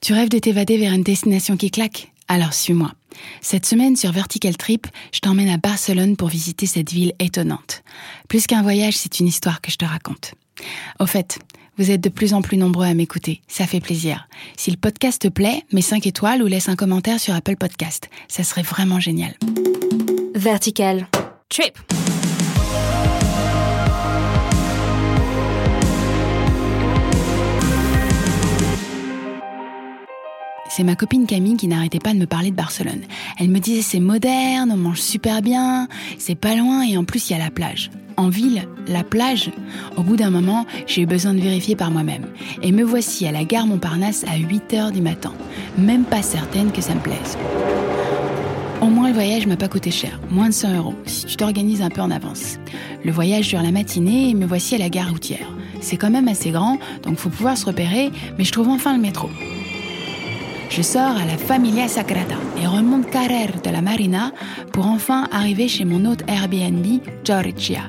Tu rêves de t'évader vers une destination qui claque? Alors suis-moi. Cette semaine sur Vertical Trip, je t'emmène à Barcelone pour visiter cette ville étonnante. Plus qu'un voyage, c'est une histoire que je te raconte. Au fait, vous êtes de plus en plus nombreux à m'écouter, ça fait plaisir. Si le podcast te plaît, mets 5 étoiles ou laisse un commentaire sur Apple Podcast, ça serait vraiment génial. Vertical Trip. C'est ma copine Camille qui n'arrêtait pas de me parler de Barcelone. Elle me disait c'est moderne, on mange super bien, c'est pas loin et en plus il y a la plage. En ville, la plage Au bout d'un moment, j'ai eu besoin de vérifier par moi-même. Et me voici à la gare Montparnasse à 8 h du matin. Même pas certaine que ça me plaise. Au moins, le voyage m'a pas coûté cher, moins de 100 euros, si tu t'organises un peu en avance. Le voyage dure la matinée et me voici à la gare routière. C'est quand même assez grand, donc faut pouvoir se repérer, mais je trouve enfin le métro. Je sors à la Familia Sagrada et remonte Carrer de la Marina pour enfin arriver chez mon hôte Airbnb, Georgia.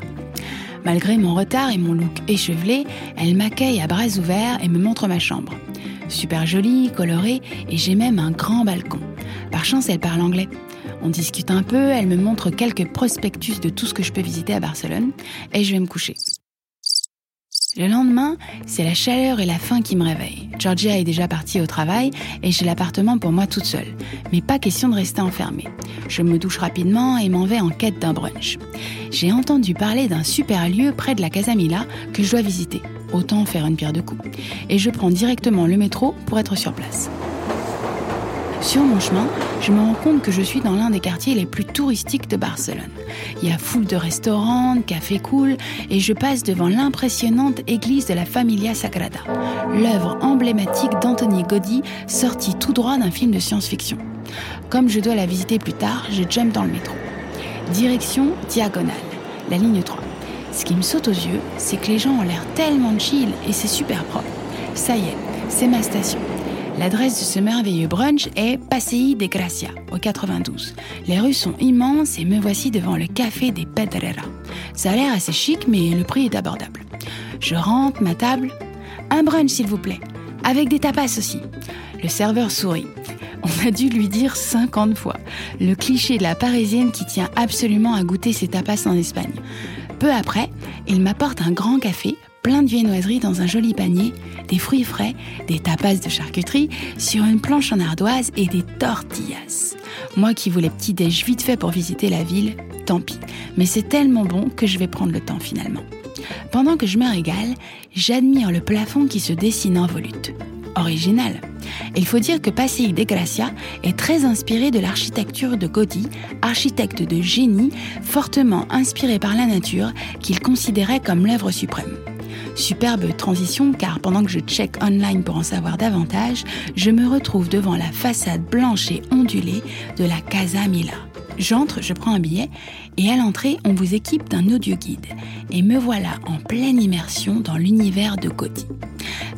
Malgré mon retard et mon look échevelé, elle m'accueille à bras ouverts et me montre ma chambre. Super jolie, colorée et j'ai même un grand balcon. Par chance, elle parle anglais. On discute un peu, elle me montre quelques prospectus de tout ce que je peux visiter à Barcelone et je vais me coucher. Le lendemain, c'est la chaleur et la faim qui me réveillent. Georgia est déjà partie au travail et j'ai l'appartement pour moi toute seule. Mais pas question de rester enfermée. Je me douche rapidement et m'en vais en quête d'un brunch. J'ai entendu parler d'un super lieu près de la Casa Mila que je dois visiter. Autant faire une pierre de coups. Et je prends directement le métro pour être sur place. Sur mon chemin, je me rends compte que je suis dans l'un des quartiers les plus touristiques de Barcelone. Il y a foule de restaurants, cafés cool, et je passe devant l'impressionnante église de la Familia Sagrada, l'œuvre emblématique d'Anthony Gaudi, sortie tout droit d'un film de science-fiction. Comme je dois la visiter plus tard, je jump dans le métro. Direction diagonale, la ligne 3. Ce qui me saute aux yeux, c'est que les gens ont l'air tellement chill et c'est super propre. Ça y est, c'est ma station. L'adresse de ce merveilleux brunch est Passei de Gracia, au 92. Les rues sont immenses et me voici devant le café des Pedreras. Ça a l'air assez chic, mais le prix est abordable. Je rentre, ma table. Un brunch, s'il vous plaît. Avec des tapas aussi. Le serveur sourit. On a dû lui dire 50 fois. Le cliché de la parisienne qui tient absolument à goûter ses tapas en Espagne. Peu après, il m'apporte un grand café plein de viennoiseries dans un joli panier, des fruits frais, des tapas de charcuterie sur une planche en ardoise et des tortillas. Moi qui voulais petit déj vite fait pour visiter la ville, tant pis. Mais c'est tellement bon que je vais prendre le temps finalement. Pendant que je me régale, j'admire le plafond qui se dessine en volute. Original. Il faut dire que Passei de Gracia est très inspiré de l'architecture de Gaudi, architecte de génie fortement inspiré par la nature qu'il considérait comme l'œuvre suprême. Superbe transition car pendant que je check online pour en savoir davantage, je me retrouve devant la façade blanche et ondulée de la Casa Mila. J'entre, je prends un billet et à l'entrée, on vous équipe d'un audio guide. Et me voilà en pleine immersion dans l'univers de Gaudi.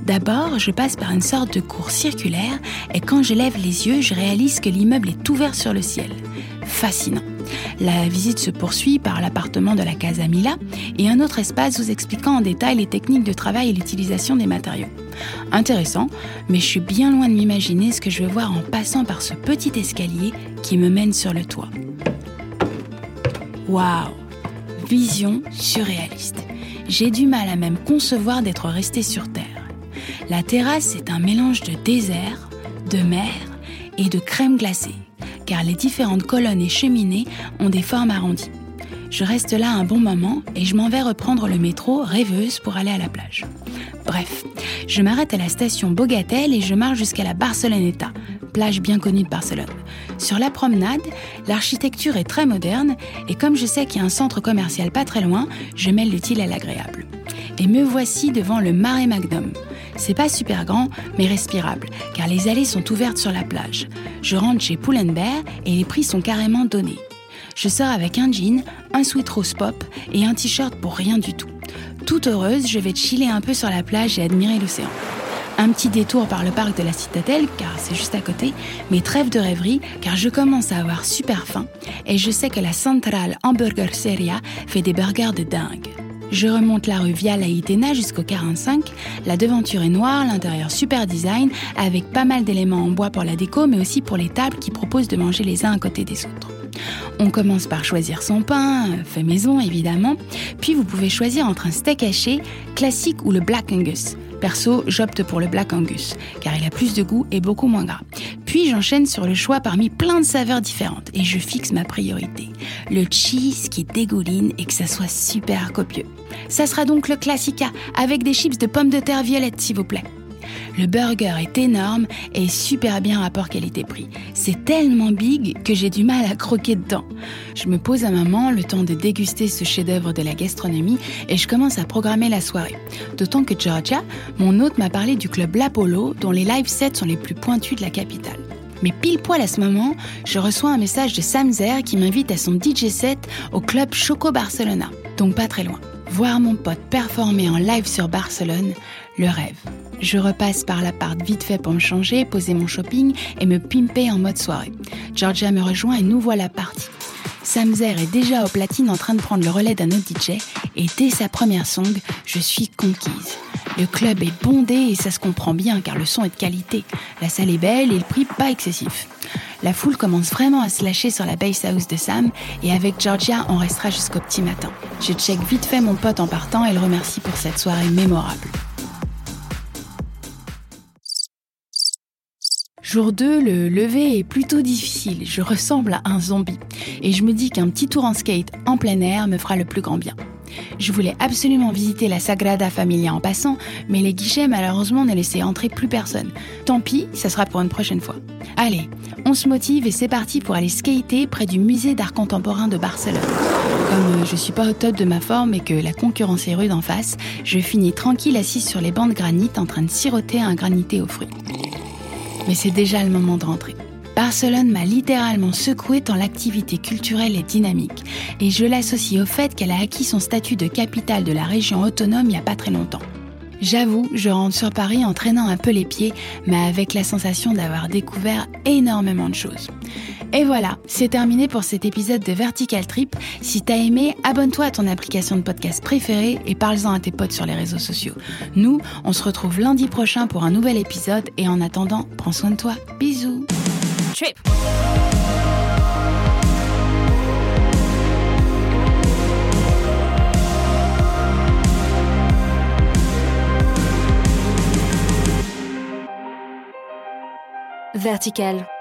D'abord, je passe par une sorte de cour circulaire et quand je lève les yeux, je réalise que l'immeuble est ouvert sur le ciel. Fascinant. La visite se poursuit par l'appartement de la Casa Mila et un autre espace vous expliquant en détail les techniques de travail et l'utilisation des matériaux. Intéressant, mais je suis bien loin de m'imaginer ce que je vais voir en passant par ce petit escalier qui me mène sur le toit. Waouh Vision surréaliste. J'ai du mal à même concevoir d'être resté sur Terre. La terrasse est un mélange de désert, de mer et de crème glacée car les différentes colonnes et cheminées ont des formes arrondies. Je reste là un bon moment et je m'en vais reprendre le métro rêveuse pour aller à la plage. Bref, je m'arrête à la station Bogatel et je marche jusqu'à la Barceloneta, plage bien connue de Barcelone. Sur la promenade, l'architecture est très moderne et comme je sais qu'il y a un centre commercial pas très loin, je mêle l'utile à l'agréable. Et me voici devant le Marais Magnum. C'est pas super grand, mais respirable, car les allées sont ouvertes sur la plage. Je rentre chez Pull&Bear et les prix sont carrément donnés. Je sors avec un jean, un sweat rose pop et un t-shirt pour rien du tout. Toute heureuse, je vais chiller un peu sur la plage et admirer l'océan. Un petit détour par le parc de la Citadelle, car c'est juste à côté, mais trêve de rêverie, car je commence à avoir super faim, et je sais que la Central Hamburger Seria fait des burgers de dingue. Je remonte la rue Via Laïtena jusqu'au 45. La devanture est noire, l'intérieur super design, avec pas mal d'éléments en bois pour la déco, mais aussi pour les tables qui proposent de manger les uns à côté des autres. On commence par choisir son pain, fait maison évidemment, puis vous pouvez choisir entre un steak haché classique ou le Black Angus. Perso, j'opte pour le Black Angus, car il a plus de goût et beaucoup moins gras. Puis j'enchaîne sur le choix parmi plein de saveurs différentes et je fixe ma priorité. Le cheese qui dégouline et que ça soit super copieux. Ça sera donc le Classica, avec des chips de pommes de terre violettes s'il vous plaît. Le burger est énorme et super bien rapport qualité-prix. C'est tellement big que j'ai du mal à croquer dedans. Je me pose à maman le temps de déguster ce chef-d'œuvre de la gastronomie et je commence à programmer la soirée. D'autant que Georgia, mon hôte, m'a parlé du club L'Apollo, dont les live sets sont les plus pointus de la capitale. Mais pile poil à ce moment, je reçois un message de Sam Zer qui m'invite à son DJ set au club Choco Barcelona, donc pas très loin. Voir mon pote performer en live sur Barcelone, le rêve. Je repasse par l'appart vite fait pour me changer, poser mon shopping et me pimper en mode soirée. Georgia me rejoint et nous voilà partis. Samzer est déjà au platine en train de prendre le relais d'un autre DJ et dès sa première song, je suis conquise. Le club est bondé et ça se comprend bien car le son est de qualité. La salle est belle et le prix pas excessif. La foule commence vraiment à se lâcher sur la bass house de Sam et avec Georgia, on restera jusqu'au petit matin. Je check vite fait mon pote en partant et le remercie pour cette soirée mémorable. Jour 2, le lever est plutôt difficile. Je ressemble à un zombie. Et je me dis qu'un petit tour en skate en plein air me fera le plus grand bien. Je voulais absolument visiter la Sagrada Familia en passant, mais les guichets malheureusement ne laissaient entrer plus personne. Tant pis, ça sera pour une prochaine fois. Allez, on se motive et c'est parti pour aller skater près du musée d'art contemporain de Barcelone. Comme euh, je suis pas au top de ma forme et que la concurrence est rude en face, je finis tranquille assise sur les bancs de granit en train de siroter un granité aux fruits mais c'est déjà le moment de rentrer. Barcelone m'a littéralement secoué tant l'activité culturelle est dynamique, et je l'associe au fait qu'elle a acquis son statut de capitale de la région autonome il n'y a pas très longtemps. J'avoue, je rentre sur Paris en traînant un peu les pieds, mais avec la sensation d'avoir découvert énormément de choses. Et voilà, c'est terminé pour cet épisode de Vertical Trip. Si t'as aimé, abonne-toi à ton application de podcast préférée et parle-en à tes potes sur les réseaux sociaux. Nous, on se retrouve lundi prochain pour un nouvel épisode et en attendant, prends soin de toi. Bisous. Trip. Vertical.